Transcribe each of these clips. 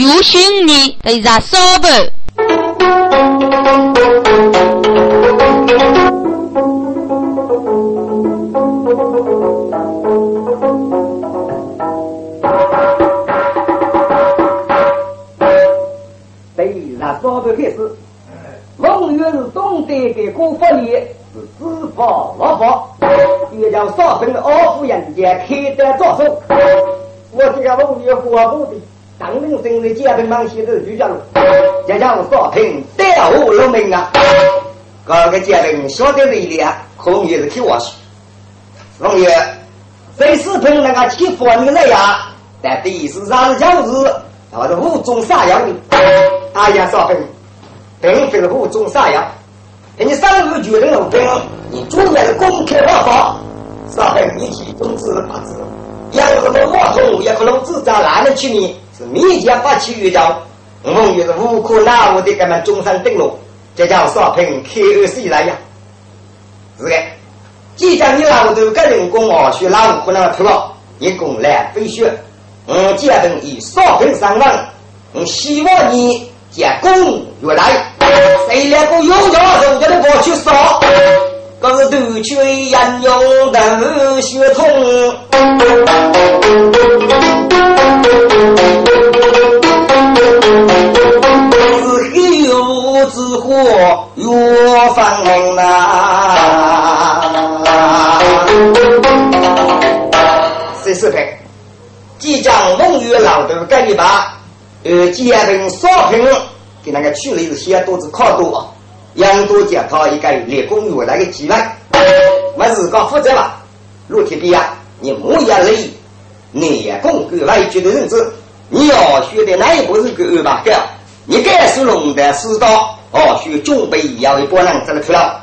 有心你得让烧不？对，那烧不开始。孟月是东北的国法里是知法落法，也叫少平二夫人家开得着手。我这个孟月活不的，当兵生的家庭忙些都就叫了，就叫少平带我入门啊。各个家庭晓得一点，可能也是听我说。孟月，这四平那个欺负你那样，但第一是让人讲是，或者无中撒药的。哎呀，少平。并非是无中撒药，你上路决定路兵，你主要是公开发放，上海媒体中止八字，要什么马桶，也可能制造哪里去呢？是民间发起运动，我们也是无可奈何的，给们中山登陆，这叫少平开二十来呀，是的。既然你老头个人工哦，学老五可能脱了，你功来飞雪，我决定以少平上任，我希望你将功越来。谁两个有家手，叫你过去烧，可是都去沿用的血统，黑之火越放呐。谁是配？即将梦月老头干一把，呃，家人少平。给那个去了是先多子靠多啊，养多检讨一个立功原来的机会，没自个负责吧？陆铁兵啊，你莫也累，你也功够来绝对认知，你要学的哪一步是个二八个？你该是龙的师道哦，学准备要一波人怎么去了？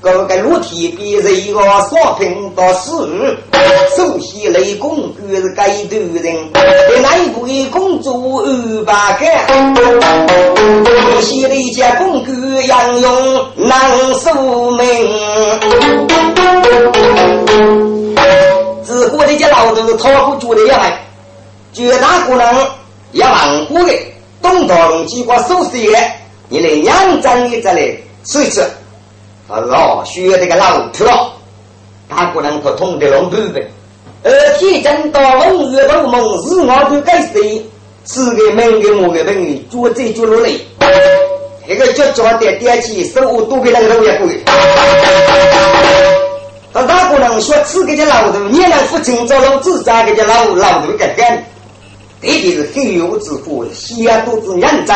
各个裸体比是一个商品到死，首先雷公就是该头人，给内部的工作安排干。先的家公哥杨勇难受命，自古的家老头讨不住的也害，绝大可能也忙过的，东道龙机关收拾的，你来两张的再来试一试。他老学这个老票，他不能可通的龙头的。而天真到龙月头梦是我都该谁？四个门的某个门，做这做落来。这个叫叫的点起，手我都给那个老也贵。他大不能说四个叫老头，你能父亲找老子咋个叫老老头干干？特别是黑油之苦，先都是认真，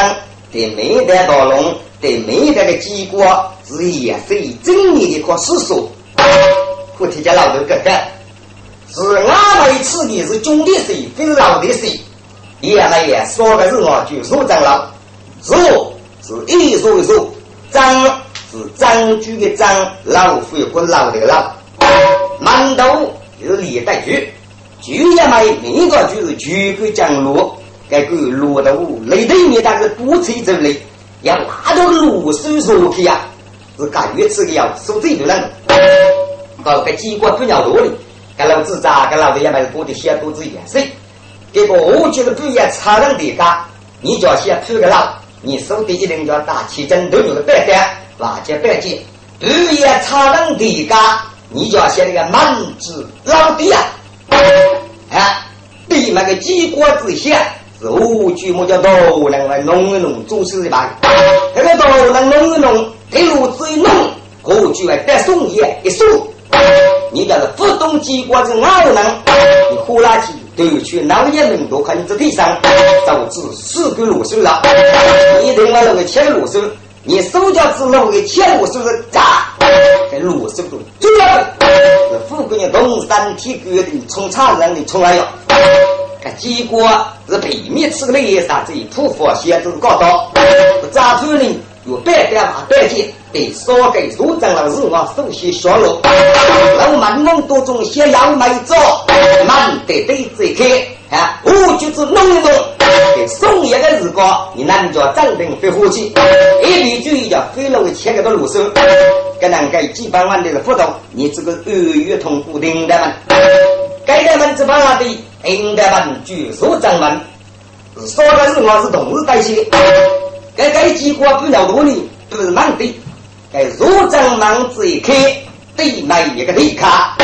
对没得到龙。对每代的机关是也是以正面的一个事实。我提家老头哥哥，是俺们吃的是种的水，非是老的水。爷们也说的是我就说长老，肉是一说一说，张是张居的张，老夫有个老的老，馒头是李代居，居也买另一个就是居个江路，该个路的路，雷对面但是不吹走雷。要拿到卤水上去呀，是干月吃的要收这个人，搞个机关不要多的，跟老子咋跟老子也买个锅的先肚子也是。结果我觉得不要差人的家，你叫先铺个老，你手的一定要打起针都有个白单，瓦解白解。不要差人的家，你叫先那个满子老弟呀，啊，对那个机关之下。是五句么叫都能来弄一弄，做事一般。这个都能弄一弄，一路子一弄，五句来带送业一送。你叫是不动机关是哪能？你呼啦机都去哪一门都看你这地上，导致四个路手了。你另外那个切路手，你手脚子那个切路手是咋？在路手都主要是富贵人动身体决定，从差人的从来要。结果是被灭吃了一啥子？普佛先子搞到，张主任有百单把百件，对少给所长老是我首先销路。我满蒙多种先要买走，满得对子开啊！我就是弄一弄，给送一个日光，你难叫张兵飞火器，一笔注意叫飞了个千个多路手，跟人家几百万的是不同，你这个二月通固定的嘛？该的们只把的。应该们举手掌门，是说的是我是同时代谢，该该机关不了多呢，都是忙的。该入正忙子一开，对买一个对卡，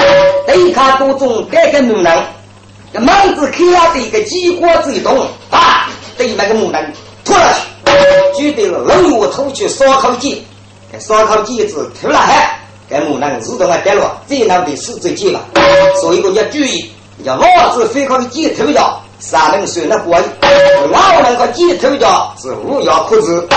对卡多种改个木能，这忙子开了的一个机关子一动，啊，对那个木能拖下去，就得了冷月吐去烧烤机，给烧烤机子吐了海，该木能自动啊掉落，最难的是最紧了，所以我要注意，要防止飞靠的机头掉。三人算那过瘾，老人个鸡头家是无药可治。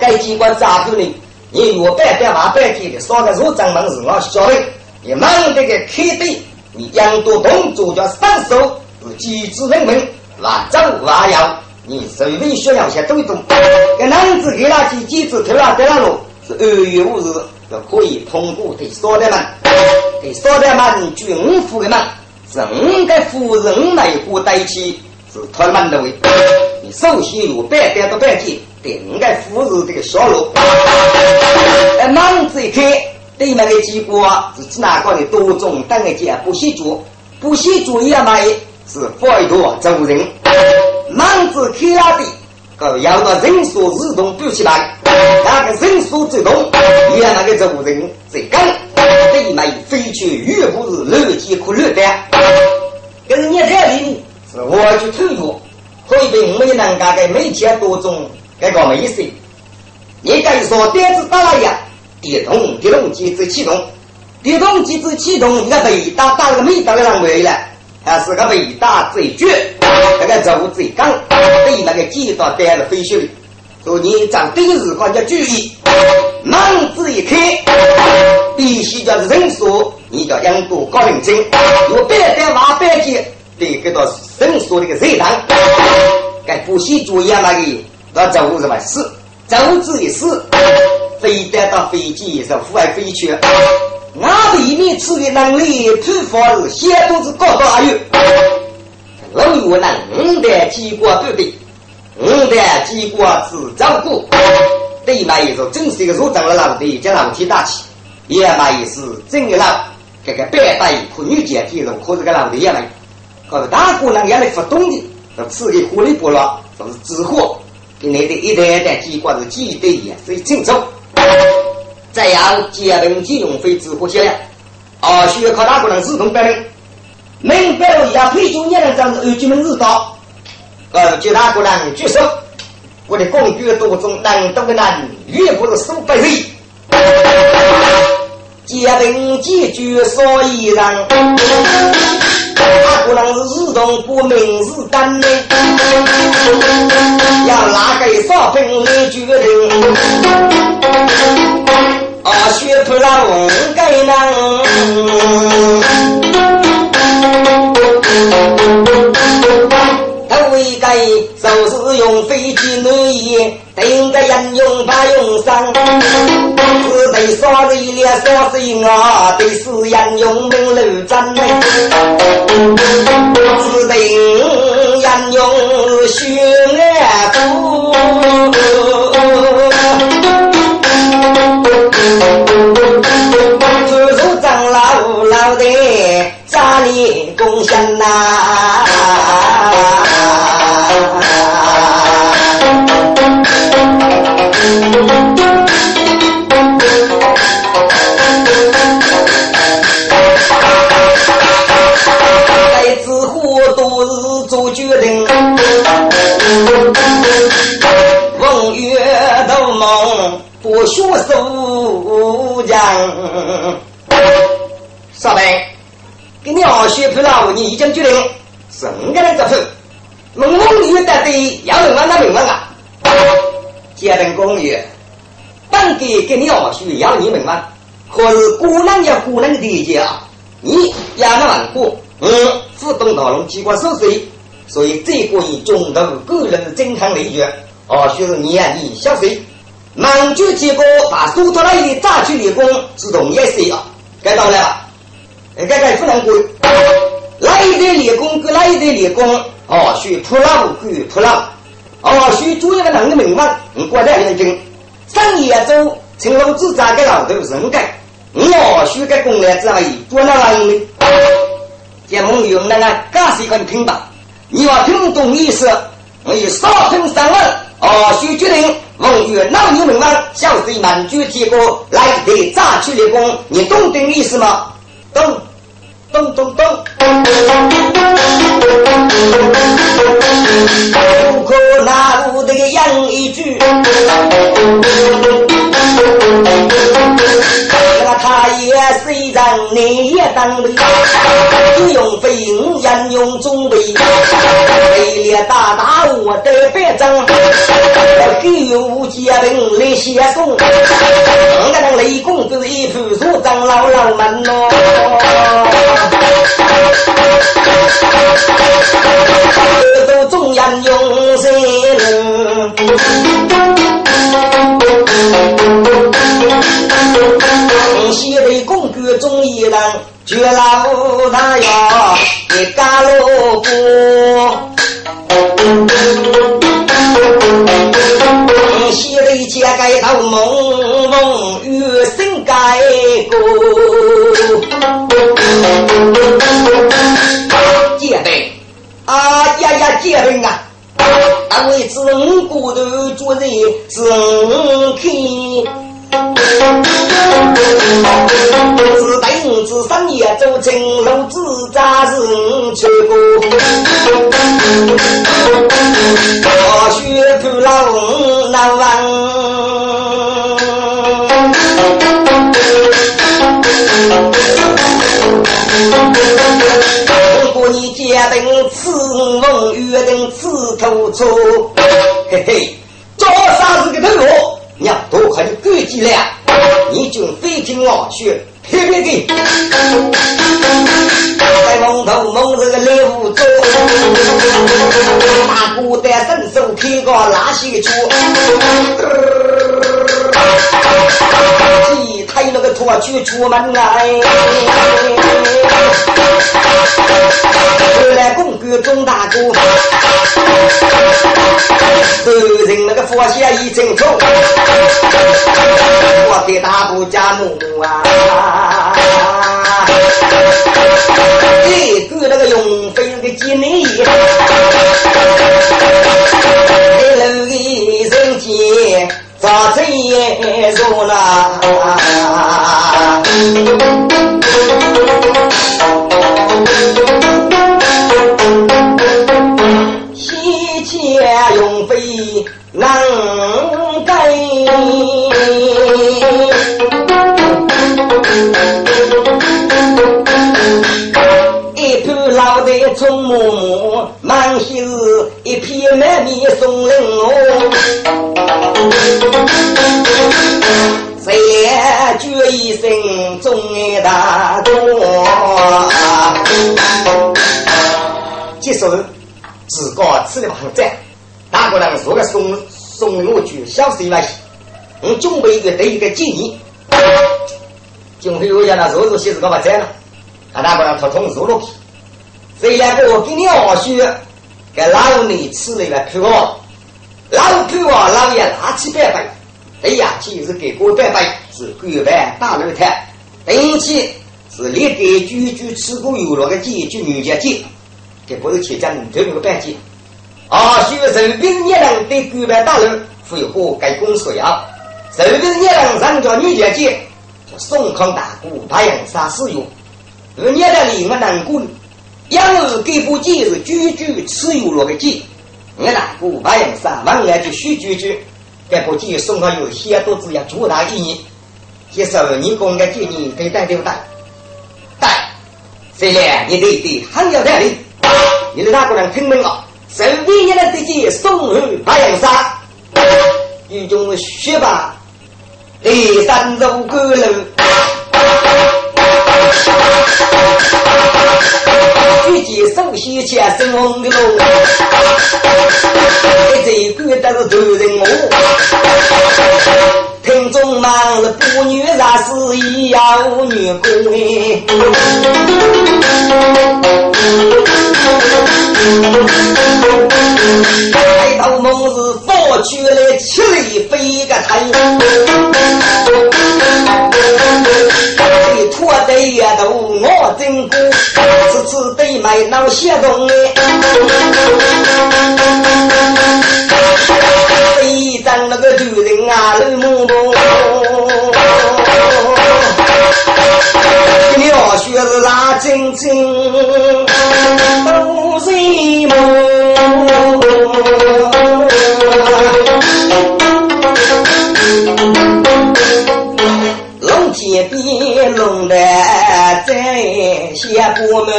该机关咋个呢？你若白白话白天的，少个入正门是我晓得。你忙这个开队，你养多动作叫上手，是机智人民，万走万要。你随便需要些动一动，给男子给那几机子头啊得了路，是二月五日就可以通过对少的们，对少的们军服的们。人的夫人来过代起是他们的位，你首先有百单到百件，对人家夫人这个销路。哎，忙子一开，对面的机关是指哪个的多种等一件不写作，不写作业买是委托走人。忙子开了的，要到人数自动补起来，那个人数最多，也那个走人最高。对面飞去越不是乱机可乱的。跟你这里是我去偷药，可以被没人家的每天多种这个没事。你敢说电子打了呀？电动电动机子启动，电动机子启动，你看被打打个没打个人回来，还是个伟大最绝，那个任务最刚，对那个机到带了。飞去。说你长对日光要注意，门子一开，必须叫人数。你叫养多高人精，我百单万百件，得给到人数的个热堂。该不习作业那个，那走什么事？走子一事，飞得到飞机上户外飞去。我里面吃的能力，突发是先都是高到阿有。老有能五代机关不对。五代机关是照顾，对嘛意思？正是一个入长了老的，叫老天大气；也嘛意思，正个老，这个白带可女姐体容，可是个老的也来。可是大姑娘也来发动的，这吃的火力不落，都是直火。跟你的一代一代机关是记得也非清楚。这样结论金融费支火销量，啊，需要靠大姑娘自动白领，明白了也退休年龄长是二级门日到。呃，其他个人举手，我的工具多种，能动的人越不是数百人。结定几句所以人，他可能是自动不明是干的，要拿个少平来决定。啊，学不了该能。为该就是用飞机暖衣，顶个人用怕用伤，只得耍着一脸耍心啊，得是人用命路真嘞，只得人用血苦，处处长老老的扎你贡献呐。梦不学手将。少白，给你二学不了，你已经决定，是五个人做事。问问你到底要问问那问问啊？结婚公寓，本给给你二叔要你问问，可是姑娘要姑娘的理解啊！你要那问过，嗯，自动讨论机关收税，所以这个以中途个人的健康理解，二叔是年你消费，满足结果把苏托来的榨取理工自动也税啊，该到了吧？该该不能过，来一点理工跟来一点理工。哦，学普拉不管普拉，哦，学做一个人的名望，你过来认真。上夜走，成龙自扎的老头人干，我学个工来之后，多那人的。节目用那个，假使很听吧，你要听懂意思，我以少平三问，哦，须决定问与老牛们王，小水满举铁锅来得炸去立功，你懂得意思吗？懂。懂懂懂！不可拿我这个杨一句，那他也虽然你也当的，你用飞人用中备，为了大大我的白章，我给有家人来写功，我那雷公就是一副书长老老们喽。都中央用心了，西北公主中一人，绝老大呀，一家老夫。西北街街头蒙蒙，雨声盖过，戒备啊呀呀戒备啊！单位子骨头做人是看。自等自生也走正路，自扎人去过。我学不老难忘。如果你决定此梦约定此头错，嘿嘿，做啥子个头路？娘多快就赶紧来，你就飞进我去，别别给，在蒙头蒙这个刘州，大姑的伸手开个拉线车，一抬那个拖去出门来，后来公哥钟大哥。手人那个佛下一阵痛，我的大姑家母啊，一个那个用飞那个金泥，一路的人间早晨也热闹。用飞能给，老的葱馍馍，满是一片麦米送人哦。谁也绝一生忠爱大多，接受。自个吃的不很赞，大个人说个送送我去小事来些，我准备一个对一个建议，今天我讲那肉肉些子个不赞了，啊大个人头痛肉了皮，这两个我给你二叔给老你吃了一个皮哦，老皮哦老爷拿起白白，哎呀就是给过白白是规办大楼台，定期是立给居居吃过有了个几句女家节。这不是去讲这个半截，啊，需要人兵一人对官办大人恢复该公所呀，人兵一人上交女家节，叫宋康大姑太阳杀死用，而年代里我难过，养儿给不节是句句吃有落的节，我大姑太阳杀往来就许句句，这不节送上有些多子要巨大意义，接受你公的建议可以带对不带？带，虽然你对对很有道理。你的那个人听明了？身边一人得见送去白杨山，一种雪吧，第三种歌楼，举起手心前生红的路，一这个都是头人我。听众们是妇女啥事也要女工抬头梦是佛举来七里飞个台，这拖得也都我真过，次次得买闹些东哎，一张那个女人啊，泪蒙蒙。鸟血是拉晶晶，在下过门，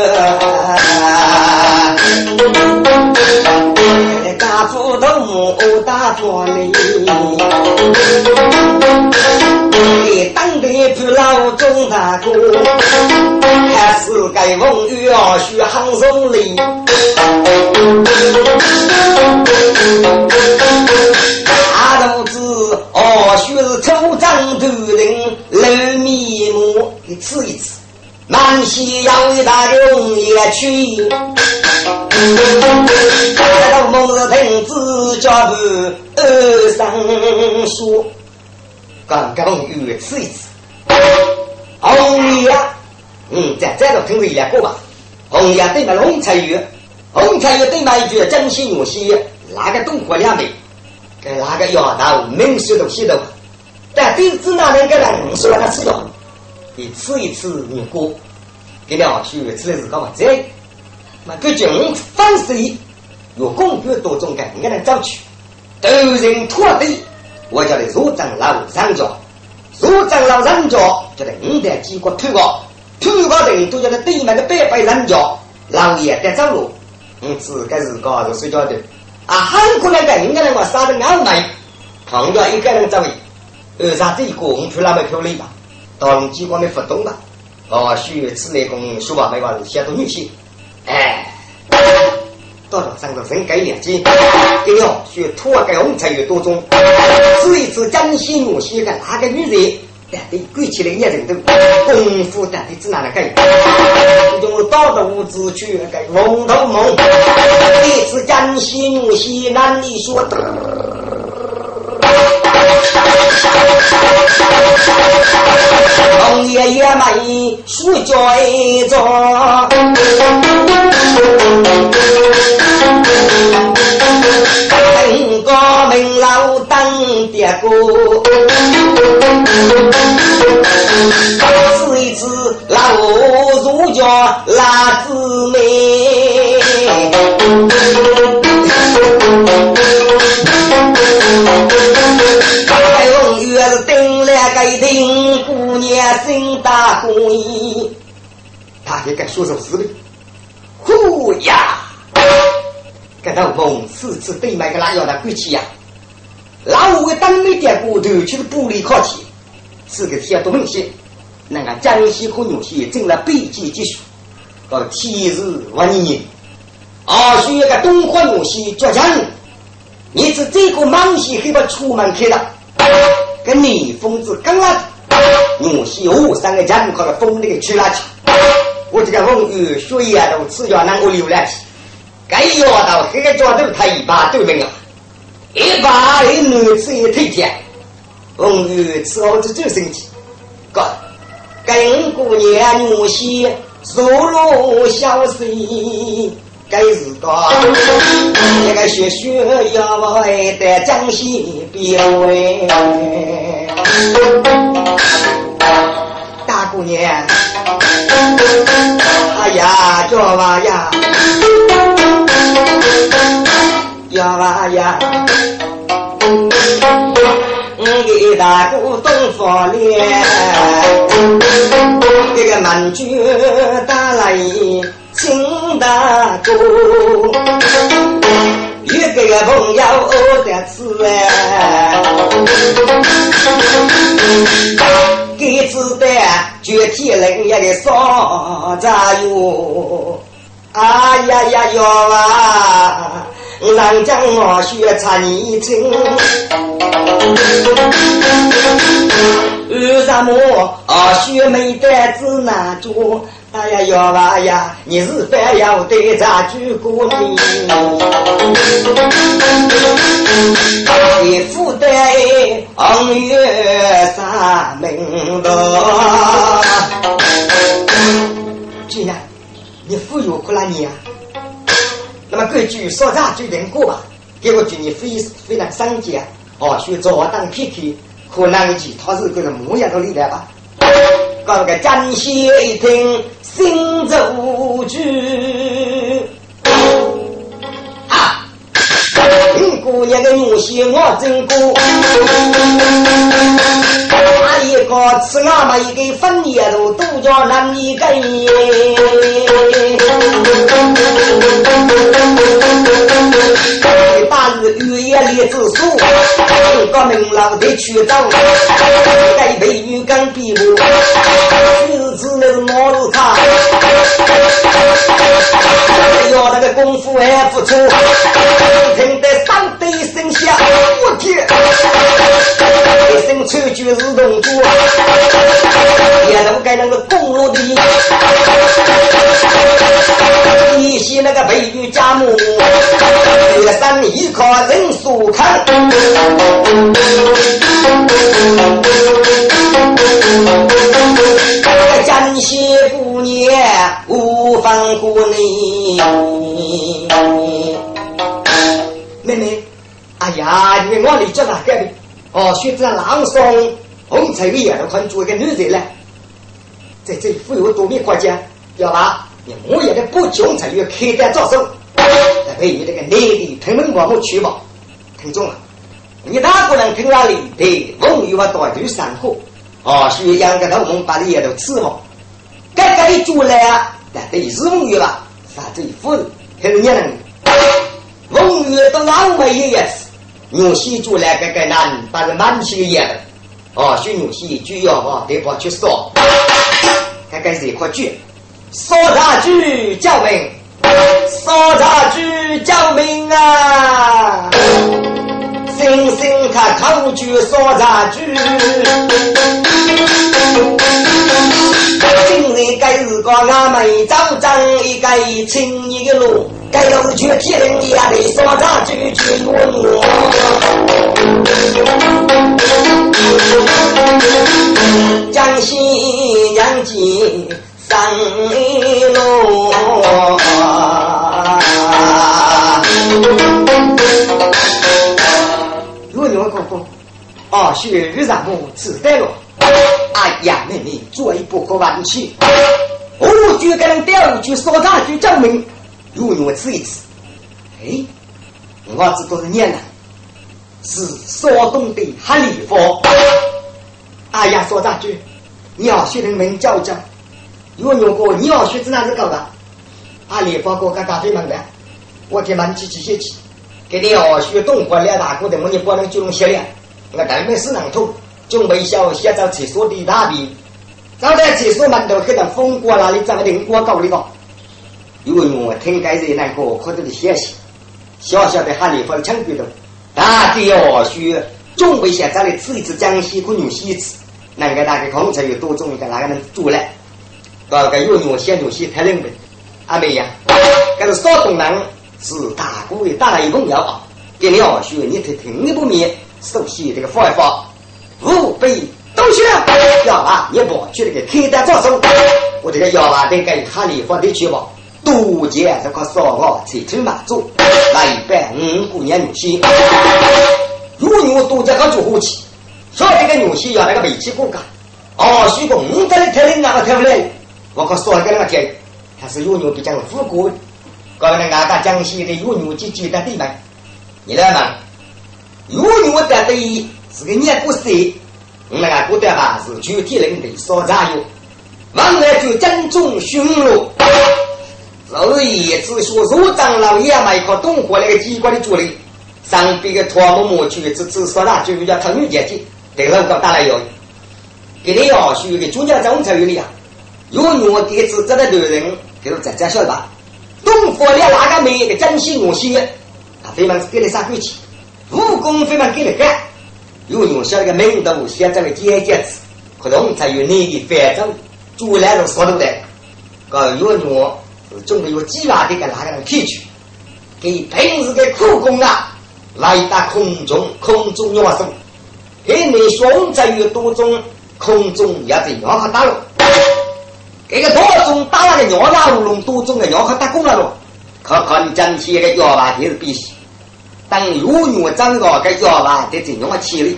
大斧头大斧里。当地不老钟大哥，还是该风雨啊，续航顺利。大肚子哦，须是粗长头人露面目，给吃一吃。满西要一大用也去，看到梦日亭子家头二三说。刚刚越吃一次，红叶，嗯，再再到听这一两个吧。红叶对面龙彩玉，龙彩玉对面一句真心用心，哪个东火两杯，给哪个摇头明水都洗头。但对子哪能个人说他吃药，你吃一次你过，给了去吃的是干嘛这？那个军反水，有公约多种个，你能走去，都人拖地。我叫你入长老上脚，入长老上脚，叫你五代几个推过，推过人都叫他对面的白白上脚，老爷得走路，嗯，自个是个是睡觉的，啊，韩国那个人家人我杀的傲慢，碰到一个人走，二啥子一个红出那么漂亮吧，到龙机关没发动吧，哦，许此内功说话没话是写到女婿，哎。到了上头人改两斤，给了学土啊改红才有多种。这一次江西女婿个哪个女人，但得跪起来一人都功夫，但得只哪能改？用到的物资去改龙头梦。这次江西女婿男女说的，红爷爷们数脚一着。等个明老等爹哥，吃一只老儒家辣子妹，大公益，他也该说首诗的，呼呀！给他梦四次对麦个拉要他鬼气呀！老五个当没点过头，就是玻璃靠起，是个天多明显。那个江西和牛西进了北极技术，个天日万年。二叔一个东方牛西倔强，你是这个忙西黑把出门去了，跟你疯子刚啊！牛西五三个人靠个风那个去哪去？我这个风雨血液都吃药能够流下去。该要到黑家头他一把都没有，一把一女子一推天，红玉伺候着就生气，哥，跟姑娘女婿入入小水，该是个一个学学要为的江西边，大姑娘，哎呀，叫娃呀。呀啊呀！我给大哥东方脸，这个满卷打来请大哥，一个朋友在此哎，给子弹绝体人也给烧炸哟！啊呀呀哟啊！让将我学唱一听，为什么啊学没得子难做？哎呀，要娃呀，你是非要对咱举过你，你负担恩怨三门道。君呀，你富有苦了你啊？那么根据所长决定过吧，给我祝你非非常伤心啊！哦，学早当 PK，可能其他是个模样都厉害吧？搞个江西一听。心奏句啊！姑娘的女婿我真过，哪一个吃俺们一个分业路，都叫男一个。八日雨夜里子树，个名老的去找，该美女刚比我，日子那是毛路卡，要那个功夫还不错，听得上对声响，我天，一声吹句是动作，也能该那个公路的。一些那个美女家母，这个山一靠人数看，江西姑娘无妨过你。哎呀，你我里叫哪个的？哦，学着朗诵红彩的都看做一个女人了，在这富有多面国家，要吧？你我也得不穷才有开单招手，再配你这个内地屯门广播取保，听众啊，你哪个人听哪里？对，风雨我大头山河，哦，需要养个头蒙把你也都伺候。该该做来啊，但得是风雨吧？啥子夫人还是娘人？风雨都老没一也是，牛西做来该该难，把人满起也的，哦，学牛西就要啊，得跑去说，该该是一块锯。说茶句救命，说茶句救命啊！星星他口句说茶句，今日该日个俺们早张一个青一个路，该路去天也得说茶句去问我。江西杨记。上路，如牛公公，哦，雪日上木自带了。哎呀，妹妹，做一步可万起。我就跟人钓鱼去烧茶去证明，如牛吃一次。哎，我知道是念了，是山东的哈里佛。哎呀，说茶句，你要学人名叫叫。有牛哥，你要学子哪是搞的？阿里发哥跟咖啡门的，我天蛮起起些起，给你要学东国两大哥的，我你不能就用学了。我台面是能通，准备小写在厕所的大便，早在厕所门头黑的风过那里找个灵光搞的个。因为我听该是那个可能的消息，小小的哈里发枪毙的，大的要学准备现在里吃一次江西和牛西吃，那个大概空才有多种一个哪个能做来？个个有牛先牛先太冷门，阿妹呀，这是少东人是大姑的大一朋友啊，给你二叔你听听一部面，首先这个方法，五百都学，要啊，你不去那个开单招手，我这个要啊得给哈里发的去吧，多见这个烧鹅、菜头马祖，来一百五姑娘牛先，如牛多加个做火气，说这个牛先要那个煤气锅干，二叔公五百的太冷，那个太不来？我可说一个那个天，他是有牛比较富贵，搞那俺家江西的有牛几几的地方，你来嘛？有牛的是个年过岁，我们俺古代吧是具体人的烧茶油，往来就正宗熏肉。所以只说入长老爷买一颗东火那个机关的主力，上边个托木木去只只说那就叫他女姐姐，对了，搞打来哟，给你要学个中家中才有理啊。有我弟子这个男人，就是在家晓得吧？东方的那个妹个真心我心，他非常是给你啥鬼气？武功非常给你干。有我晓得个名头，写这个姐姐子，可能才有你的反正，主来都说都得。个有女准备有计划的给哪个人骗去，给平时的苦工啊来打空中空中鸟声，给你双在于多中空中也在鸟和打了，这个多种打那个鸟拉乌龙，多种的鸟和打工了咯，看看整体的鸟吧，也是必须。当月女长个个鸟吧，得怎样的体力？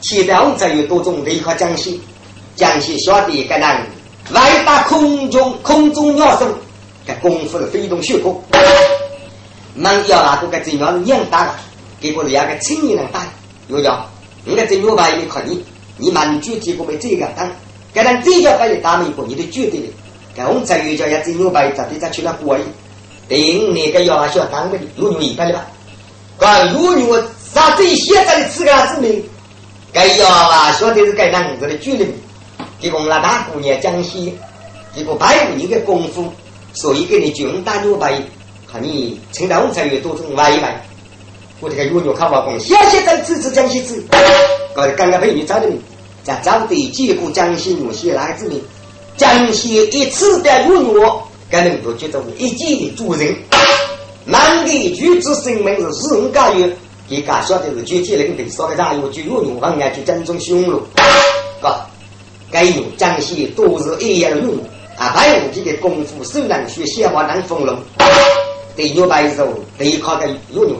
其中在于多种的一块江西，江西小弟个人来打空中空中鸟声，功夫是非同小可。们要那个个怎样娘打的，结果是要个青年人打。有讲，你个这牛排你看你，你蛮具体个没这个当，个人这叫把你打美国，你都绝对的。个我们在有叫要这牛排，咋地咋去那过瘾？等那个要小当的，有牛一般的吧？个有牛啥最现在的自个子民。该要啊，晓得是该男子的距离，结果我们那大姑娘江西，结果百五年的功夫，所以给你军大牛排，看你趁到我才有多种外卖。我这个有牛烤瓦工，谢谢在支持江西子，搞得刚刚被你找的你，在找的结果江西牛些哪个子民？江西一次的有牛，该能够觉得一级的主人，满地举子生命是自人家有。你家晓得是具体领导说的啥？有就有用方案去正宗匈奴，个该用江西都是一样的用啊！还有这个功夫手能学，先话能丰隆。对牛排肉，对靠个有用。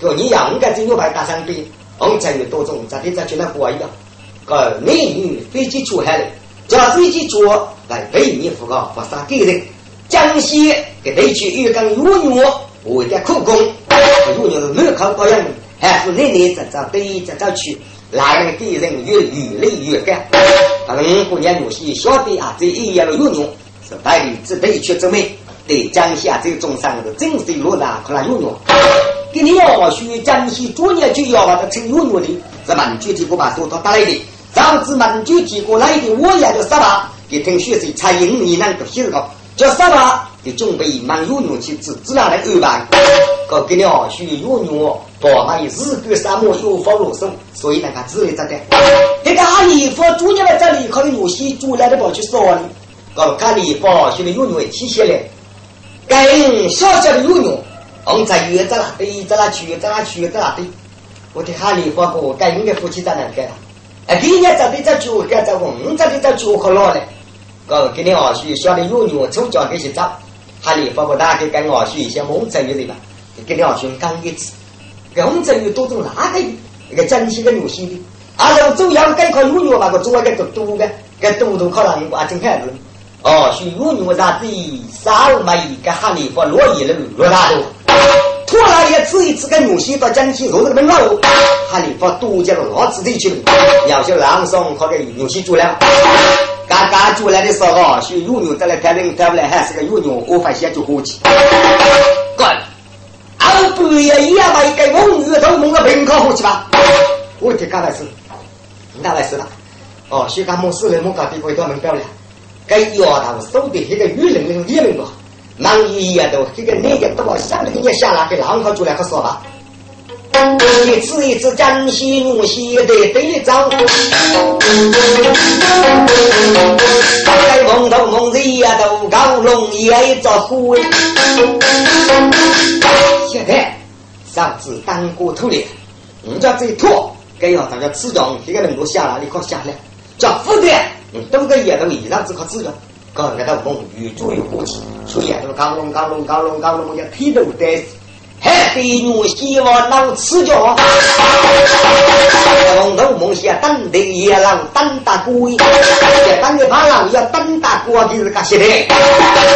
说你要我们这牛排打上边，我们才有多种，咱得再去那过一样。个美女飞机出海的，驾飞机坐来为你服务，不杀给人。江西给地区有跟有用，为点苦工，有用是没考保养。还是年年在这对在这去，哪个给人越越累越干？嗯，姑娘有些晓得啊，这一样的运用，是代理只对去证明，对江西啊这种上的真是落难，可能有用。给你要学江西专业就要把它成运用的，是蛮具体不把手套带来的，上次蛮具体过来的，我也就啥吧，给同学生才英你能够写个叫什么？就准备蛮有用去自自然的安排，搞给你学有用。宝马有日干沙漠有房落手，所以那个自为这的。这个阿里夫主要在这里，可能有些主来的跑去烧的。搞阿里佛现在有用体现了，跟小小的有用，我们在约在哪对，在哪去，在哪去，在哪对。我的阿里佛哥，跟应该夫妻在哪干了？哎，今年这里在酒干在我们这里在酒可老了。搞给你二叔下的有用，从家开始找。哈里佛哥，大家跟二叔一些蒙在约的吧，给你二叔讲一次。我们这有多种哪个一个江西的牛西的，啊，然后中央该靠牛肉那个做那个多多的，该多多靠人啊，真看子。哦，是牛啥子？三五一个哈里发落叶了，落大多。突然也吃一次个牛西到江西肉这个门口，哈里发多加了老子的去，要些郎上靠个牛西做了。刚出来的时候，是牛肉再来抬人抬不来，还是个牛肉，我发现就过去。干。半夜一样把一个红牛头蒙个瓶口过去吧，我天，干来事，干来事了。哦，徐干没事了，莫搞地鬼到门表了。该丫头手的那个雨淋淋雨淋吧，忙一夜都这个那个都把想着给你下来给浪口出来可说吧。一次一次江西牛西的队长，该梦头梦日呀都高龙也着火。现在上次当过头了，人家这一拖，该要大家吃讲，这个能够下来，你可下来，叫负担，嗯，都个也都以上只靠自个，刚才他梦越做越火气，所以啊，都高龙高龙高龙高龙，要推头带。还对牛希望能吃脚，红头梦想等的野狼等大鬼，等的怕狼要等大鬼就是个些的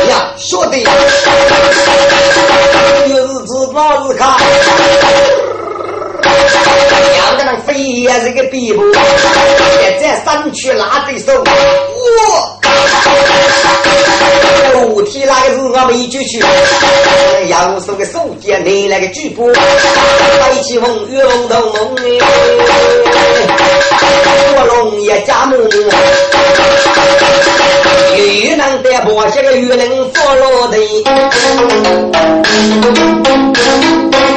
呀，说的，日子老是看，要个能飞也是个地步，在山区拉对手，我。楼梯那个是我们一举去，要送个手机，你那个举步，白起风雨龙头梦哎，卧龙也加木，越能得破些个越能做落的，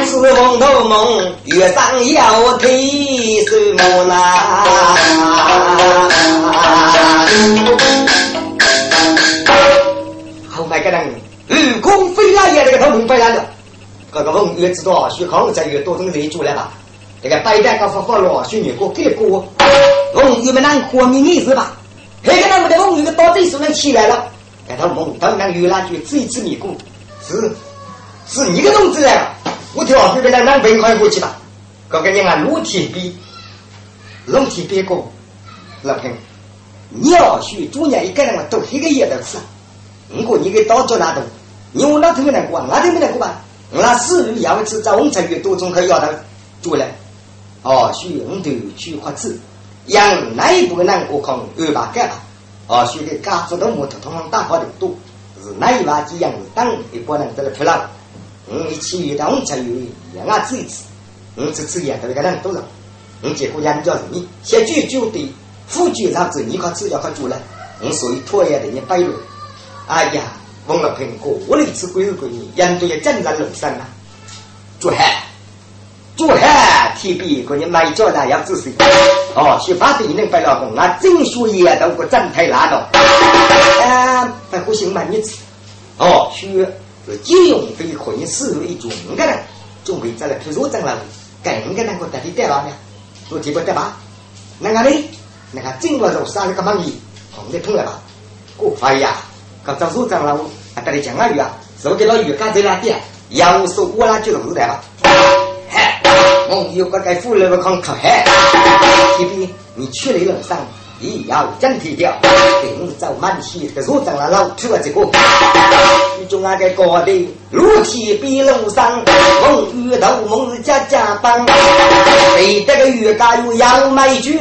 是风头梦，月上要提什么啦？一个人，如空飞来也那个头蒙飞来了。这个文越知道徐康在越多种人做来吧？这个白蛋刚发发了，徐女过给过，文越们难过明年是吧？那个那么的文越个到这时候起来了，给他蒙当然越南就最知米过，是是你个同志啊！我跳这边来南北快过去吧。这个人啊，露天比露天比过，老平，你要学主人一个人嘛，都一个月的事。如果你给到做那种，你我那头没能过，那头没能过吧？那死鱼要吃，在红菜越多，总可以要到做了。哦，需红头去花枝，养哪一部分人过康二八干吧？哦，需给家族的木头通常打好的多，是哪一把几样当一拨人在那出来。嗯，一起遇到红菜鱼，养啊吃一吃。嗯，这次养的那个人多少？我，结果养叫是你先举就对，副局长子你靠吃要靠做了。我，所以拖延的你摆了。哎呀！忘了苹果，我的一次归是归你，人都要正在路上啊！做汉，做汉，提笔给你买脚的要仔细。哦，学法的能白老公，那正书也都个正太难了。啊，不不行嘛，你哦，学是借用非可以视为一种个人，准备再来批入证了。更个能够得的对吧？做提不对吧？那个呢？那个正我肉杀了个忙意，红的痛了吧？过哎呀，搞张所长了，啊，跟你讲啊，鱼啊，是不给老鱼干在那点？要我说，我拉就是时代了。嘿，我有个该富人不看可嗨。这边你去了人上，也要真体掉，给你找满西个所长了，老吃了这个。你中那个高的露天比路上，我遇到我是家家帮。你这个鱼干有杨梅酒，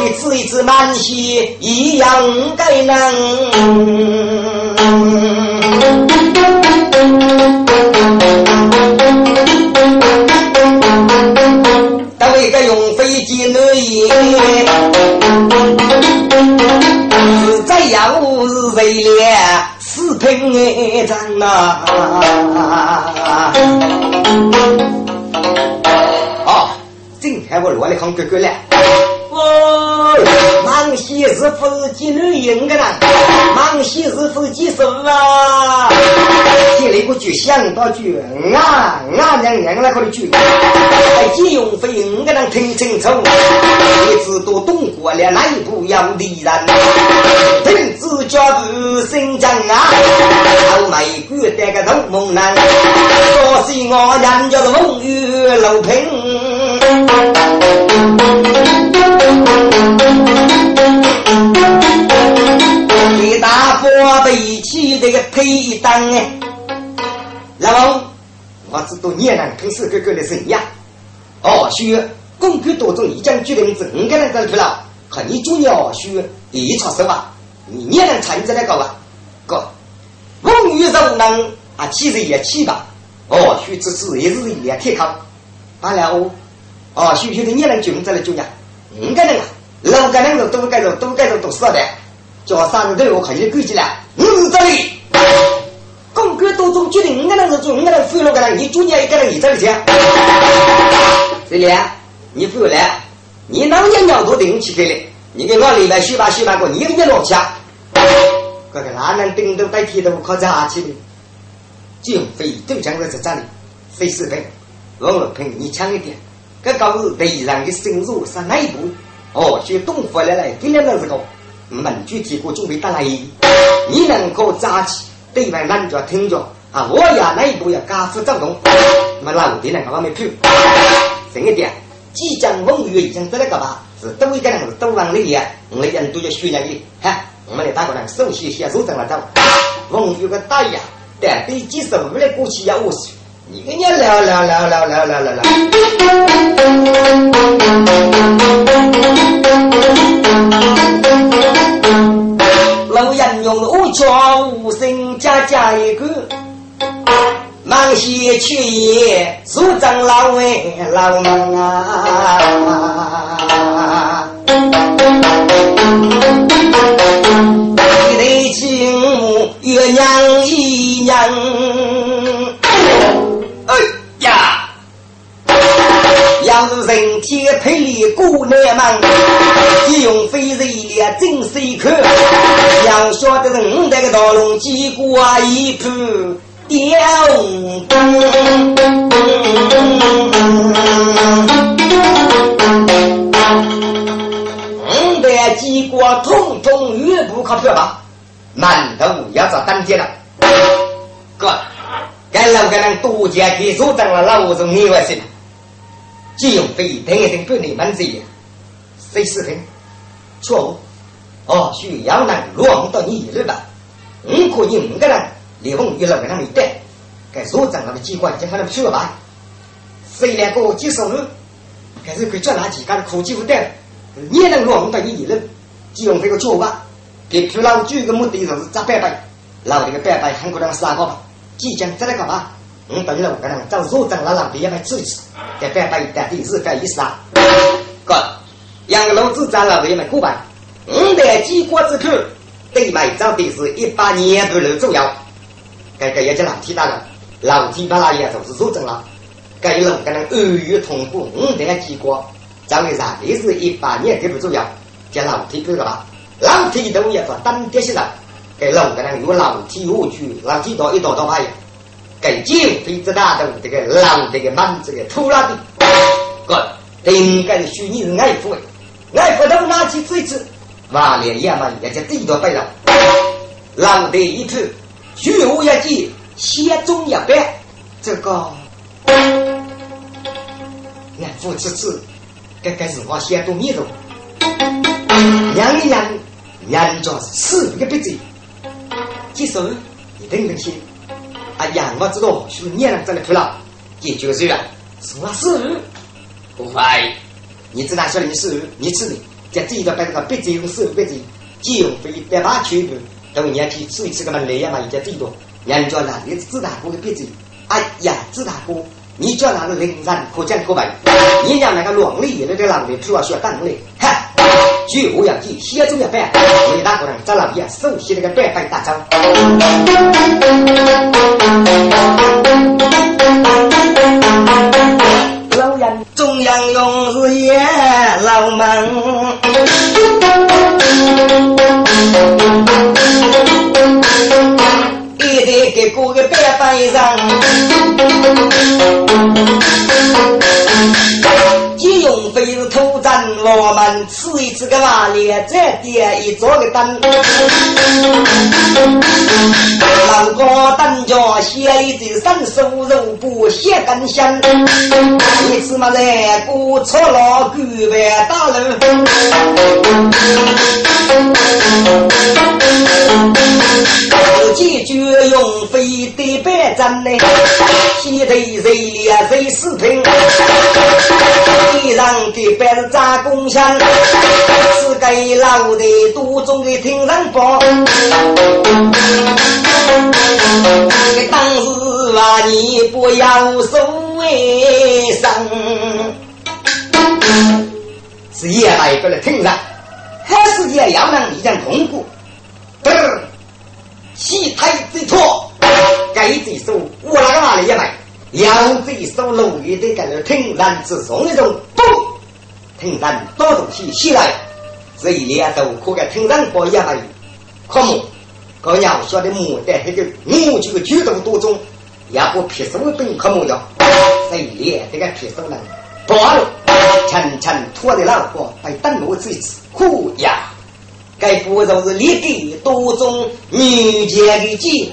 你吃一吃满西一样该能。单位个用飞机而已，是这样是为了四平安呐。哦，今天我落来看哥哥了。哦，忙西是夫妻女人个啦，忙西是夫妻生啦。心里个就想到句，啊啊娘娘那个的句，金庸飞五个人听清楚，一直都动过了，哪一不要离人？天自家是心疆啊，好美贵的个大梦男，多是我娘家的梦与平。大伯背起这个推灯哎，然后我知道你也能平时哥哥的生意呀。哦，需公开多种，已经决定是五个人在去了，看你主要需一出手吧？你也能参加那个吧？哥，风雨柔能啊，其实也去吧。哦，需这次也是一两天康，罢了哦。哦，需不是你能军在了军呀？五个人啊，六个人都都该都都该都都死的，叫三个队我看你规矩了。嗯，这里，公哥多种决定五个人是做五个人，飞了个，你主捏一个人，你这里去。这里，你飞来，你哪年鸟都顶起来了？你给我里面洗把洗把过，你给你落下。这个哪能顶都代替都不靠在下去的？就飞都讲在这里，费四分，王老平你强一点。这个是对人的深入是哪一步？哦，就东佛来来，今天的这个门具提过准备打来，你能够扎起对外人就听着啊！我呀那一步要加速走动，那么老弟呢，我们跑。这一点，即将风雨已经得了个吧？是都一个人是都往里边，我们人都要学人的。哈，我们来打个人，首先先手怎么走？风雨个大呀，但对几十五来过去要我去。你跟你聊聊聊聊聊聊聊聊。老人用五桥五声家家一个，忙些去也数张老哎老忙啊！一对亲母月娘一娘。要是人天配里过难忙，一用飞人脸真水口，要晓得人那个道龙几过一步吊灯。五代几过通通玉不可漂吧，馒头要找当家了，哥。该老个人多加给所长了，老子你外是，只用飞听一等不你们这，谁视频？错误。哦，需要能落到你里吧？五可以五个人，李凤与老个人一带，该所长那个机关已经喊他们去了。吧？谁两个接手了？该是可以赚哪几干的苦技不带，你能落到你里了？只用这个错吧？给出老主个目的就是砸拜拜，老这个拜拜韩国人杀个吧？即将再来干嘛？我本来我能找所长老老别来治一治，给白白带的是个意思啊。哥，杨老子长老别们过百，五代几国之口，对买找的是一百年不能重要。该个也叫老提大了，老提把那也就是所长了。该老跟人二月通过五代几国，找的啥也是一百年都不重要，叫老提不了吧？老提都要做当爹些了。给老个人有老体下去，老体到一道道牌，给减肥之大的这个老这个满这个土拉的，哥，应该是虚拟是爱富的，爱富都拿起锤子，瓦脸爷们也就地道背了，老的一次，虚无一计，先中一百，这个爱富之次，该该是我先多米多，两两两着四个鼻子。接手一定能行。啊，呀，我知道是你能真的出了，也就是了。什么事？不会，你知道说你是你吃的，在这一段把这个别子用手别子，借用费百把全部，等你要去吃一次个嘛累呀嘛，人家最多，人家拿你自大哥的别子，哎呀，自大哥，你叫哪个人人可见可白，你讲那个乱里那个狼的主要需要当的，哈。据我要记，先中一半，其他个人找老爷首先那个半分大招。老人中央用日夜老忙，一得给过个半分上。用费是，我们吃一次个瓦里，再点一桌个灯。老哥等着写一句三十五肉不写根香，一次嘛在过错了古板大路，解决用飞的白针呢，西头谁脸谁视频。地上的白是扎工香，是给老的多中的听人报。当时啊，你不要受为生，是夜来不来听人，还是也要让一件痛苦。儿，戏台最错，该这首我那个哪里也买。要这首龙语的感觉，听人之中一种不，听人多东西起来，这一年都可给听人过一来。可么？个要晓得牡丹那个我这个举动多种，也不撇手本可么样？这一年这个撇手人，不了，沉沉拖的老婆被等我这一次苦呀！该不就是立给多种女杰的计？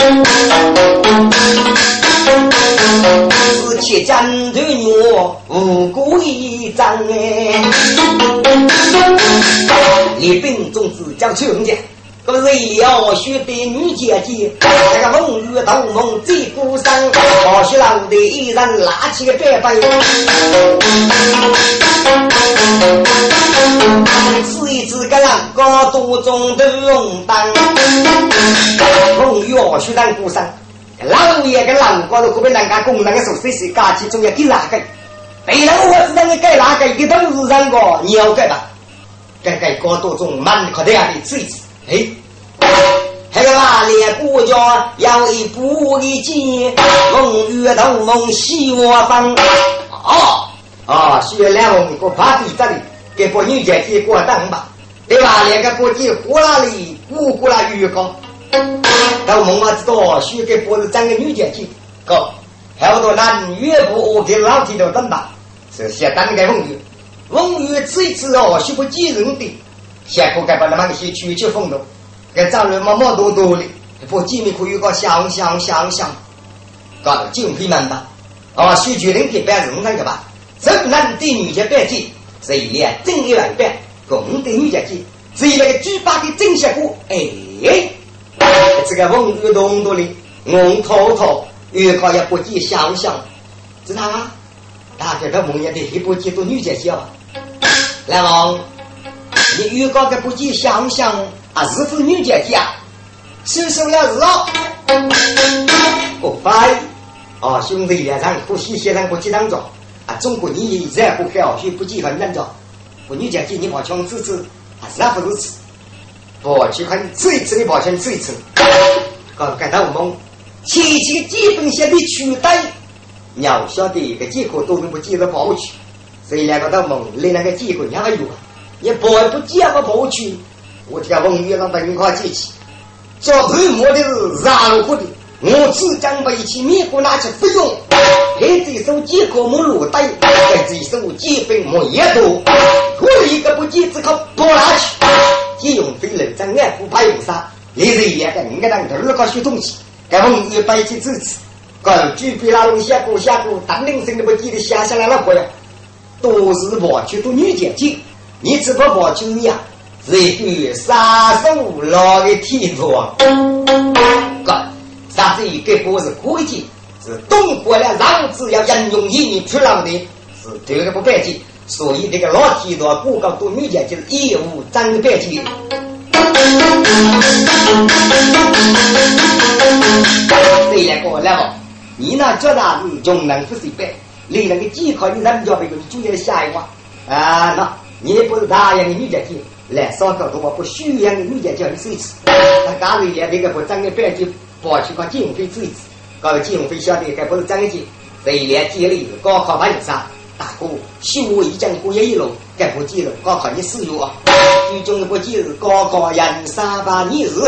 是且战斗我无辜一张哎！立兵总是叫穷家，个是要学的女姐姐，那个风雨斗梦最孤身，好些老的一人拿起个白板。是一只个人高多中的龙灯，风雨学学当孤身。老爷跟老高头可别人家工人的手随时家起，中要给哪个？别人我知道你改哪个，一都是人个，你要改吧？改改高多中满可得样的嘴子，哎，那个哪里国家要一步一进，风雨斗梦西我方，哦。啊，需要两红个怕地这里，给把女姐姐过当吧，对吧？两个国际呼啦里咕咕啦鱼高，到梦娃知道，需要给脖子长个女姐姐，高，好多男越不我给老铁都等吧，是先当个风雨，风雨吃一吃哦，是不几人的，先不该把那么些区区风头，给长了么么多多的，不几米可以个想想想想，搞得金皮们吧，啊，需决定给办人那个吧。正男对女家拜祭，是一两正一万百，共对女家祭，是一那个举办的正效果。哎，这个文玉东多的，我滔滔，越考也不计想想，知道吗？大家都梦见的一不计都女家祭啊。来王，你预告的不计想想啊，是否女家祭啊？收收了是哦。不拜，哦，兄弟两场不惜先生不计当中。啊！中国人也然不开哦，学不计很难着。妇女讲起你跑枪吃吃，啊，是不如此。不去看吃一吃的跑枪吃一吃。刚刚到我们前期基本性的取代，要晓得一个结果都能不接着跑去。所以两个到梦连那个结果也没有啊，也跑不接不跑去。我这个文员让本快记起，做头摸的是绕过的。我只将把一起米果拿去服用，还这手几个木落袋，还这手几本木叶多，我一个不记只靠剥拿去，借用飞人在俺不怕用啥，你是一个你个当头儿搞学东西，该我们一百去支持，搞举杯拉龙下过下过，当铃声都不记得下下来了过呀，都是跑去都女姐姐，你只不跑去呀，是一个杀手老的体魄，干。但这一个不是规矩，是东国的让子要引用一年出来的，是这个不白记，所以这个老提多不告都女家就是义务真白记。这两个来嘛，你那脚大是穷人不是白，你那个健康你人家别个就要下一话啊，那你不是大样的女姐姐来烧烤的话，不需要的女姐叫你走一次？那刚才连这个不真的白记。跑去搞金融费治一次，搞金融费晓得该不是张一杰，这一年接了高考办有啥？大哥，修我一讲过一路，该不记了？高考你死有啊？最终不记是高考人三八你是。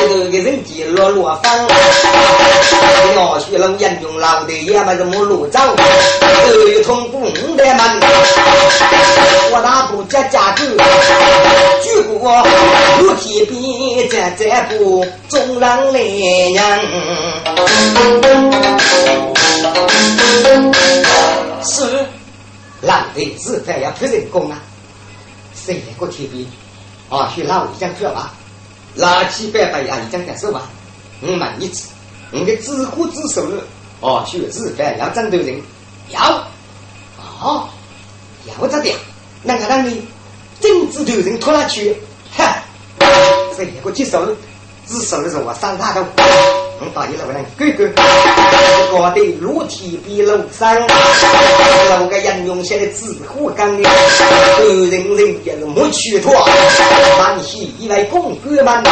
这头个人记落落方，要学了严重老的也没什么路走，儿童不得门，我大不家家狗，举过如铁鞭在在不中郎来人。是，老的自在要出人工啊，谁来过铁鞭？啊，去老一张票吧。拉七百百呀，一张感受吧。我问你次，你的知乎之手哦，学自饭要战斗人，要哦，要这点，那个让你政治头人拖拉去，哈，这一个接手，自首的时候我上大头。我到你楼上，哥哥，我的裸体比楼上，楼个杨勇写的字火刚的，个人人也是没去脱，满喜以为公哥们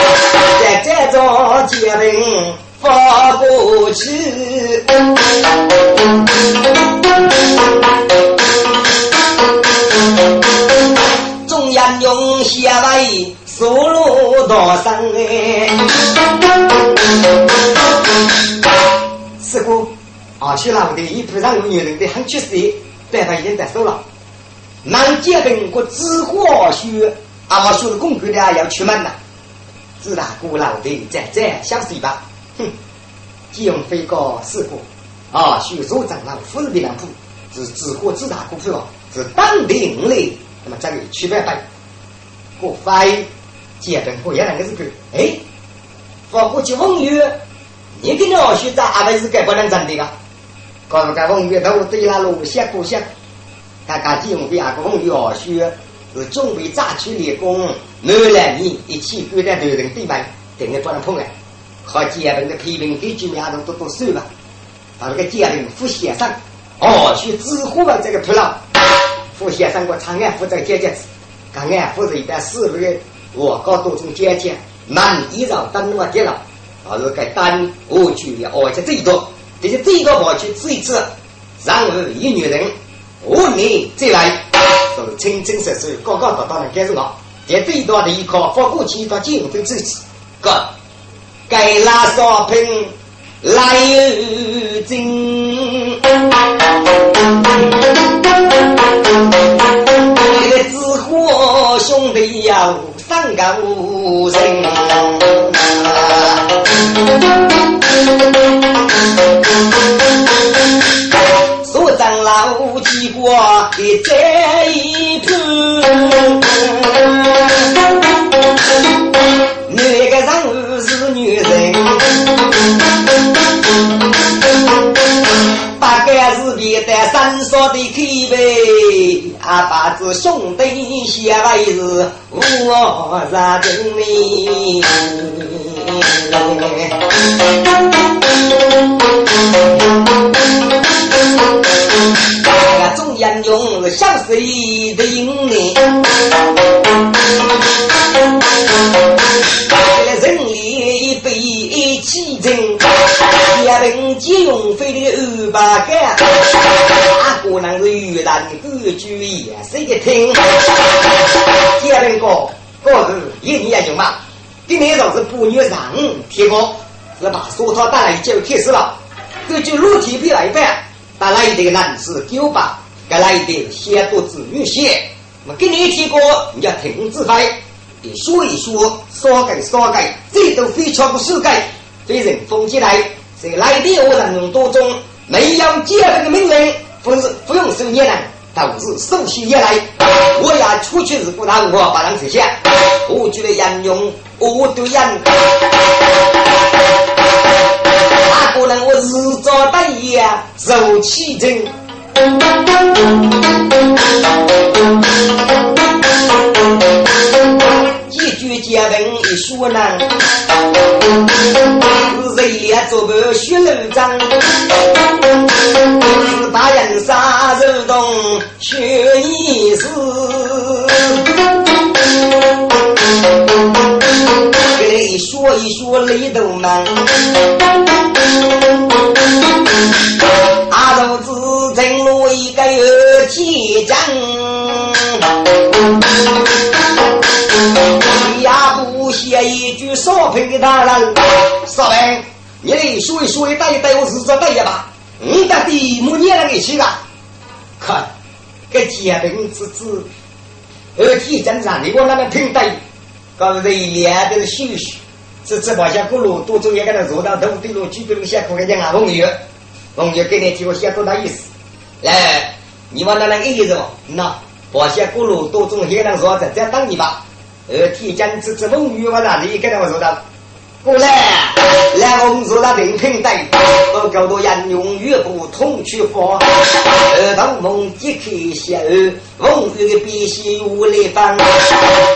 在这座结冰发不去。中央用写为。走路多生哎，师傅，啊，去老的衣服上有女人的很缺失，办法已经在手了。南街本国知货学，阿妈学的工具的要出门了。自打古老的在在相随吧，哼，金用飞高师傅，啊，学所长老夫人的两铺，是知货自打股票，是当地五类，那么这里区别办，不飞。接本不一样个是个，哎，发过去问月，你跟老学长阿不是该不能真的。个，告诉个问月都对那路线不线，他刚进我们阿个问月二学是准备炸去练功，男两年一起过在头人对面，等于不能碰了，好接本的批评给几面都都都算了，把那个接本副先生，哦，去支付了这个土壤，副先生我长安负责接接子，刚安负责一般四五个。我搞多种姐姐，满衣裳等我跌了，而是该单我去了，而且这一多这些最高跑去这一次，然后一女人五年再来，都是清清实实、高高大大的开始讲，在最大的一考发过去到金分之子，个该拉少平来进。这个子火兄弟要三个五人。老几个的这一盘，那个人是女人，大概是别的三少的口味，阿爸子兄弟下来是我啥证明？那中央用小水的英年，人力被欺真，也人借用费的二百干，哪个能是越南各句也谁个听？第二个，个是一年就嘛。今年老是八月上天光，是把沙套带来就开始了。根据陆体比来办，带来的男士九百，该来的先多子女些。那么今年天光你要停止飞，你说一说，少改少改，这都非常不是改。非人封起来，谁来的我人多中，没有接这个命令，不是不用收业人。都是手心也来，我要出去是不拿我把人实现，我觉得杨勇我对人，哪个能我日照得呀，受气真。一句结文一说难，人也做伴血肉脏，是大人杀手动血意思，说一说泪都满，阿斗子正路一个有几张。也不写一句少平大人，少平，你来说一说，带一带我日子带一把，你的地木捏了给去吧？看，这结冰之子，二天真上你我那边平对，告诉一脸都是羞羞，这这把下咕噜多中也给他坐到头对路，举个路下可给人家红月，红月给你听我写多大意思？来，你往那那意思那把下咕噜多中也给他坐在这等你吧。呃，天将之之风雨，我让你跟着我说的。过来，来我们说的平平等，我搞到人用乐不同去发。儿童梦即刻写，风雨的笔写无来放。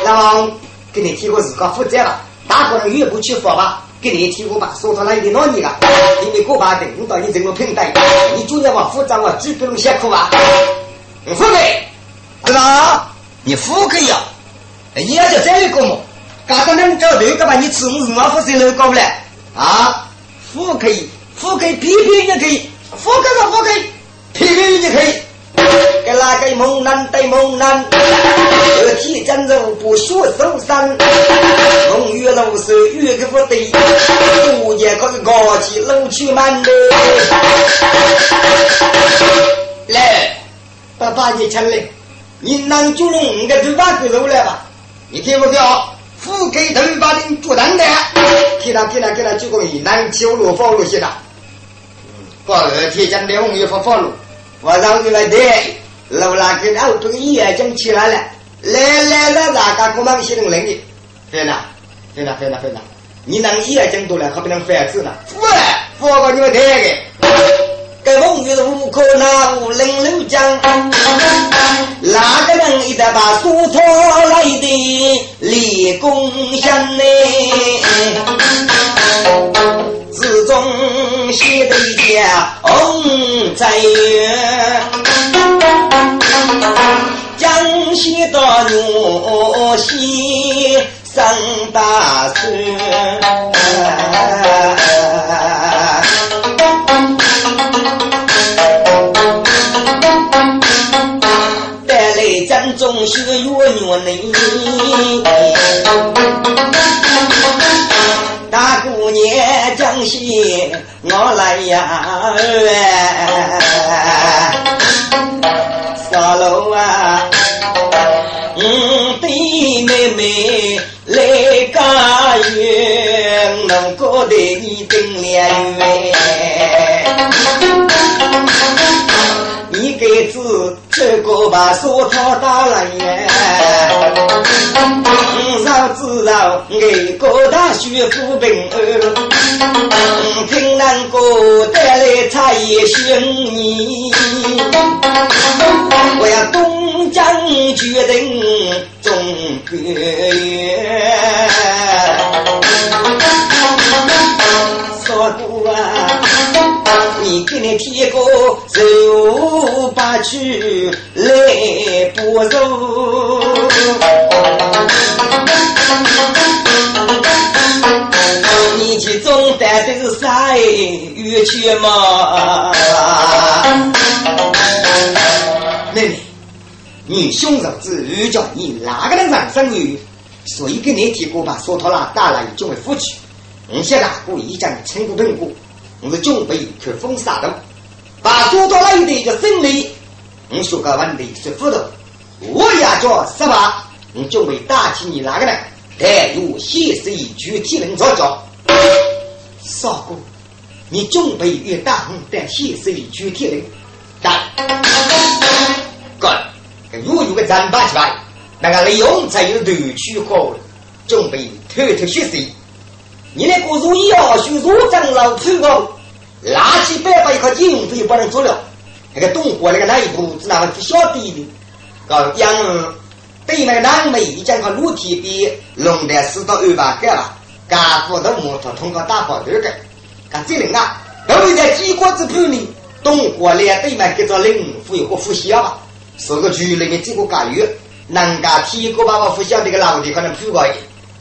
那么，给你提个自个负责吧，大伙人越不去说吧。给你提个吧，说出来的哪里个？因为过把等到你这个平等，你主要往负责我举不能写苦吧？付给，知道你付给呀。也就这一个嘛，刚刚能找头个吧？你吃我是我不是能搞不来啊？富可以，富可以，批评也可以，富可是，富可以，批评也可以。给哪个猛男对猛男，二天真肉不说受伤，龙月老手越个不对，五年可以高起露去满的。来，爸爸你请来，你拿猪笼个头发给肉来吧。你听不听？富给头发的做蛋的，给他给他给他举个一南秋路 follow 了些的。嗯，过二天将两红也发 follow，我让你来对，老拉给然后这个眼睛起来了，来来来，大家我们先能领的，对呐，对呐，对呐，对呐，你能眼睛多了，可不能反制了，喂，放过你们这个。该风雨无可拿无冷楼江，哪个人一旦把苏托来的立功相呢？自中写的家红在月，江西的牛西生大孙，带来江中是月大姑娘江西，我来呀！哎哎哎哎楼啊，嗯，的妹妹来家园，能过得你真良你给子这个把锁套打来耶，知道，爱国大学府兵儿，听南哥带来茶叶寻你，我要东江决定中月，说过啊。你给你提个手把去来不走，得都是啥冤屈嘛？妹妹，你兄长子遇叫你哪个人上生女，所以给你提过把索托拉带来就会付去。你现在故意将成功评估。我准备去封杀的，把做到了一个胜利。我说个问题是斧头，我也叫十八。我准备打起你那个人，带入现实一具体能作教。少哥，你准备与大红带现实一具体能打？哥，如有个战法起来，那个利用才有头去好，准备偷偷学习。你那个如意要学入长老头个。垃圾百把一块经费不能做了，那个东国那个那一步是那么不晓得的。搞养对面南美一讲个裸体比龙的四到二百个吧，干部的摩托通过大跑头个，看这人啊，都会在几国之盘里，东国连对面给做领府有个副校吧，是个区里面几个干员，人家提过把我副校这个老地可能铺过去，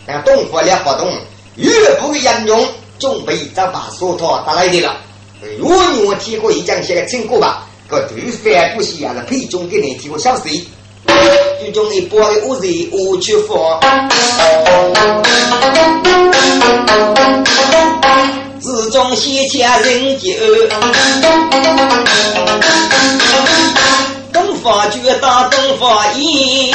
那个东国连活动越不会严重，准备找把锁头打来的了。如果你我提过一讲写个成果吧，个对反不西啊，是配中给你提过消息，最终你播的我是我去发，自中写下人就，东方觉大东方一。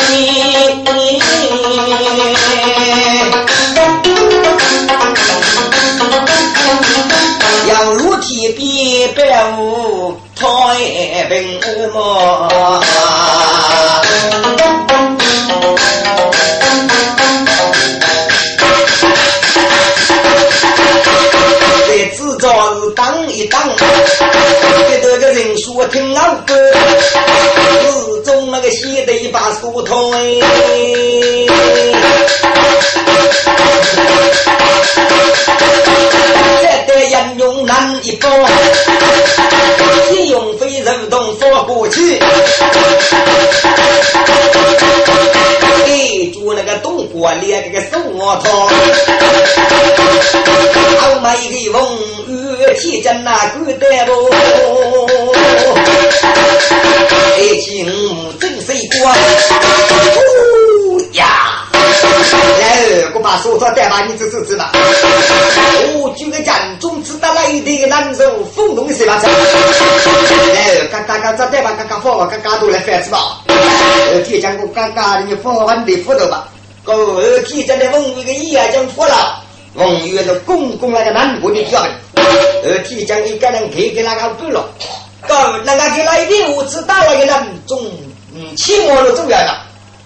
要如天边白雾，太平么？在听老歌，始终那个写的一把梳头人用难一包，借用飞人动发过去。那个东国连这个手我套，好买一个风雨天真那个得不？爱情真水光，呼呀！来，我把手套带把你走走走吧。我举个剑，总知道来的难受，风动是吧？来，嘎嘎嘎，这带把嘎嘎放，嘎嘎都来翻子吧。呃，铁匠哥嘎嘎，你放完的斧头吧。个铁匠的风雨个一眼将破了，风雨是公公那个南国的条件。呃，铁匠一个人给给那个不了，个那个给来的我知道了个人总嗯，起码都重要了。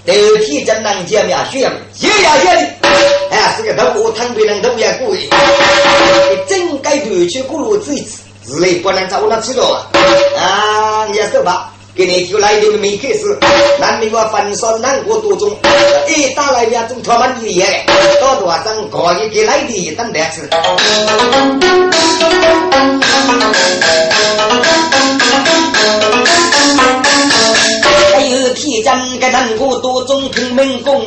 头天真能见面，血血呀血的，哎，是个头我汤别人头也过瘾。真该对去过路子一次，日内不能找我那吃了啊！你也说吧，给你就来的没开始，难明我分手难过多种，一打来两种他妈的也，到多少可以给来的一顿来吃。个能过多种拼命工，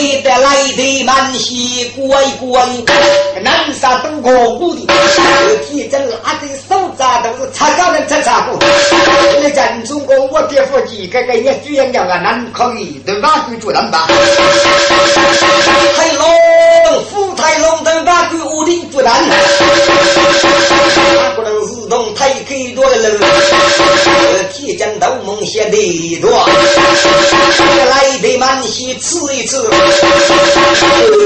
一得来的满西乖乖，南沙都过古的，体这拉的手扎都是擦高的擦擦过。你人中国我爹夫几个个也居然讲啊，难可以对吧？贵主人吧。太龙，富太龙对吧？贵屋里主人。不能自动太开多了，提前斗梦写的多，来的满西吃一吃，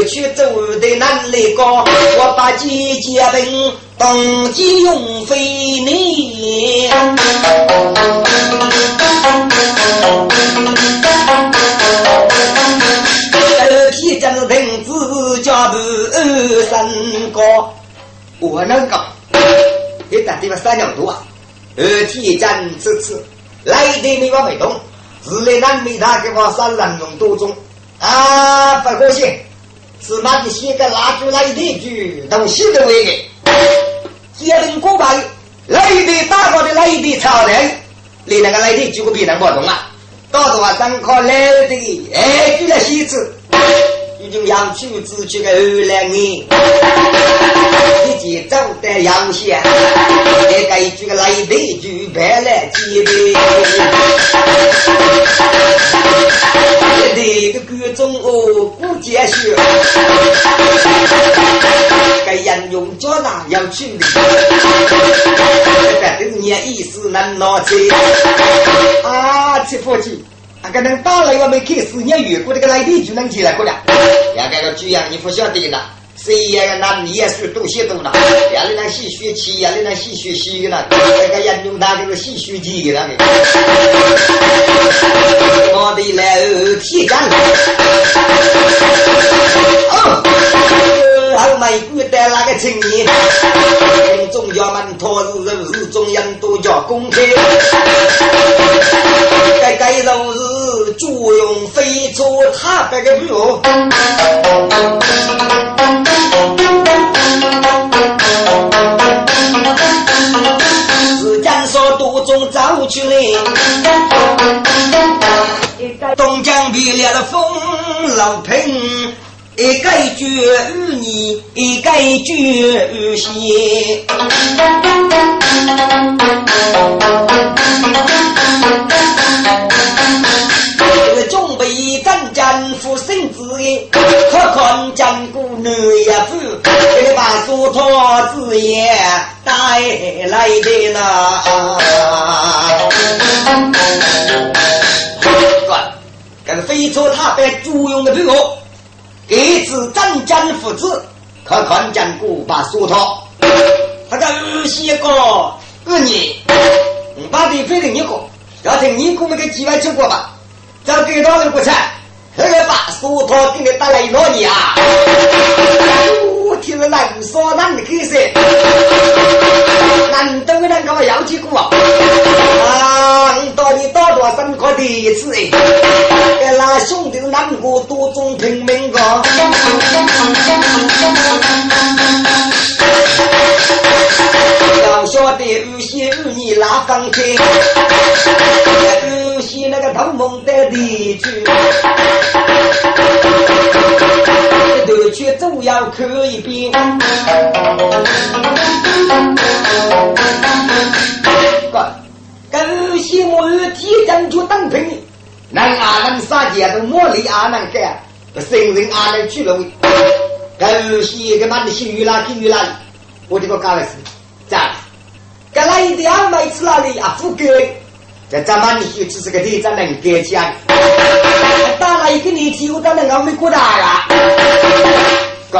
去走的难来高，我把几件兵当机用飞你。止脚步三个，我能搞。一打地方三两多啊，二天战次次来的没往没动，日来南北他给我三人用多种啊，不高兴，是妈的写个蜡烛来的句东西的为个，接人过百来的大个的来的超人，你那个来的句个别人不懂啊，到多少三块来的哎，就来写字。已经养出自己的二两年，已经走得阳线，这个一句个来得就白来接的，这个歌中哦不结束，该人用脚大要去理，这都是你意思能拿去啊，这伙计。啊，个能打雷我没开始，你越过这个来地就能起来过了。呀，这个主样你不晓得呢，谁呀？那你也是多些多了。呀，你那洗血气呀，你那洗血气的呢？这个人用他这个洗血气的那个。我的来体干。哦，后美国的那个青年，中央门托日日中央都叫公开。该该都是朱用飞出他白个路，是江说多中走去，东江别了了风老平。一该绝与你，一该绝与西。战战负身子的，可看江姑女呀夫，给把苏托子也带来的呢。这个飞车他被租用的朋友。给子战将父子，可看见古把苏套，他个二西个二年，把地飞给你过，要听你姑那个几万吃过吧？找给到人不成，那个把苏涛给你带来一老年啊！我听了难说难的开始，难得能够要起过啊！啊，到底到多少块第一次哎？给那兄弟难过多种拼命个，要晓得有些有你拉放开，有些那个偷梦的地区。头去走要看一遍，哥，跟些木有提针就当兵，能阿能杀劫都莫力阿能干，生人阿能去了。跟些个妈的新鱼啦，新鱼啦，我这个干的是咋？该来一点每次那里啊，不给。这咱们就只是个地，咱能给钱。打了？一个年纪，我咱能熬没过大啊。哥，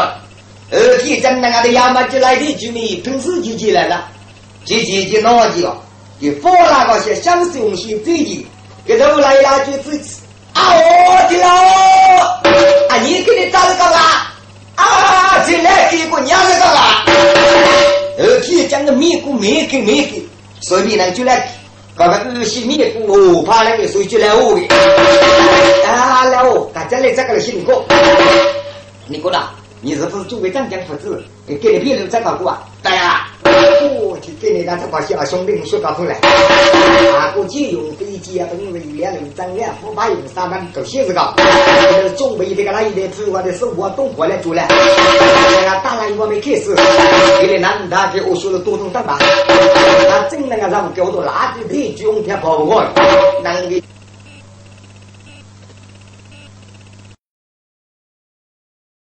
二天真那个的亚麻就来的居民，平时就进来了，就就就哪几个？就放那个些享受用心最近，给头来了。就自己啊，进来给个娘子干嘛？二天讲个米谷没给没给，所以呢就来。刚刚二十米我怕那个水就来我的，啊来哦，大家来这个来辛苦。你过来，你是不是作为长江父子，给你别人在搞过啊？对呀。我去给你那这把小兄弟们说搞出来。啊，过去用飞机啊，等为两人张两不怕用三万都写这个。准备这个那一点主要的是我懂过来做了。哎呀，当然我没开始，给你男的给我说的多动蛋吧。那真那个让给我都垃圾腿，就用天跑不过，那个。